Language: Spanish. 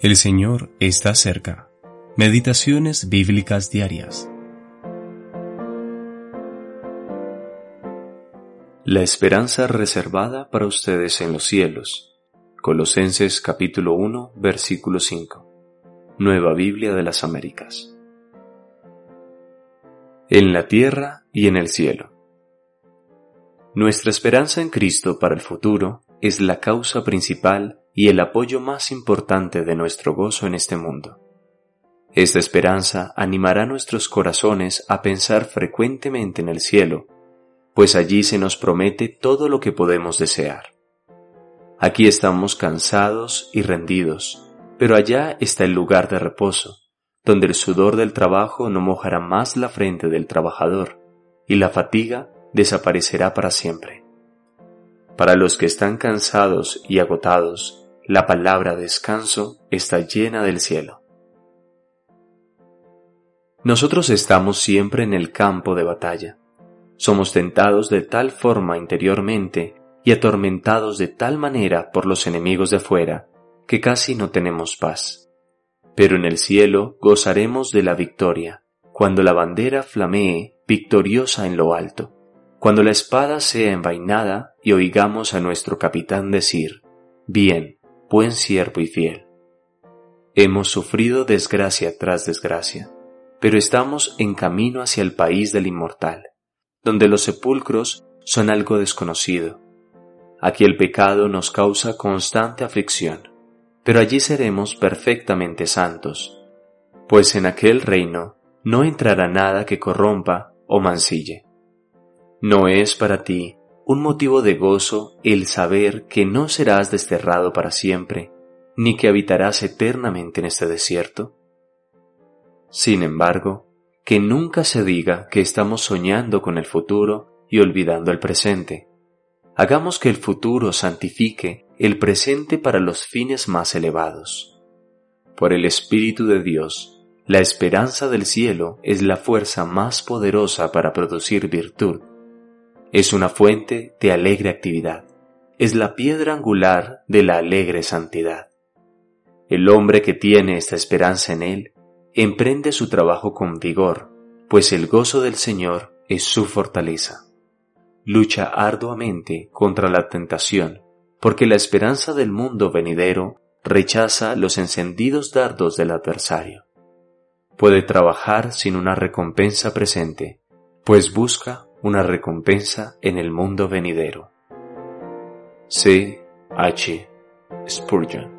El Señor está cerca. Meditaciones bíblicas diarias. La esperanza reservada para ustedes en los cielos. Colosenses capítulo 1, versículo 5. Nueva Biblia de las Américas. En la tierra y en el cielo. Nuestra esperanza en Cristo para el futuro es la causa principal y el apoyo más importante de nuestro gozo en este mundo. Esta esperanza animará nuestros corazones a pensar frecuentemente en el cielo, pues allí se nos promete todo lo que podemos desear. Aquí estamos cansados y rendidos, pero allá está el lugar de reposo, donde el sudor del trabajo no mojará más la frente del trabajador, y la fatiga desaparecerá para siempre. Para los que están cansados y agotados, la palabra descanso está llena del cielo. Nosotros estamos siempre en el campo de batalla. Somos tentados de tal forma interiormente y atormentados de tal manera por los enemigos de afuera que casi no tenemos paz. Pero en el cielo gozaremos de la victoria, cuando la bandera flamee victoriosa en lo alto, cuando la espada sea envainada y oigamos a nuestro capitán decir, Bien, buen siervo y fiel. Hemos sufrido desgracia tras desgracia, pero estamos en camino hacia el país del inmortal, donde los sepulcros son algo desconocido. Aquí el pecado nos causa constante aflicción, pero allí seremos perfectamente santos, pues en aquel reino no entrará nada que corrompa o mancille. No es para ti un motivo de gozo el saber que no serás desterrado para siempre, ni que habitarás eternamente en este desierto? Sin embargo, que nunca se diga que estamos soñando con el futuro y olvidando el presente. Hagamos que el futuro santifique el presente para los fines más elevados. Por el Espíritu de Dios, la esperanza del cielo es la fuerza más poderosa para producir virtud es una fuente de alegre actividad. Es la piedra angular de la alegre santidad. El hombre que tiene esta esperanza en él emprende su trabajo con vigor, pues el gozo del Señor es su fortaleza. Lucha arduamente contra la tentación, porque la esperanza del mundo venidero rechaza los encendidos dardos del adversario. Puede trabajar sin una recompensa presente, pues busca una recompensa en el mundo venidero. C. H. Spurgeon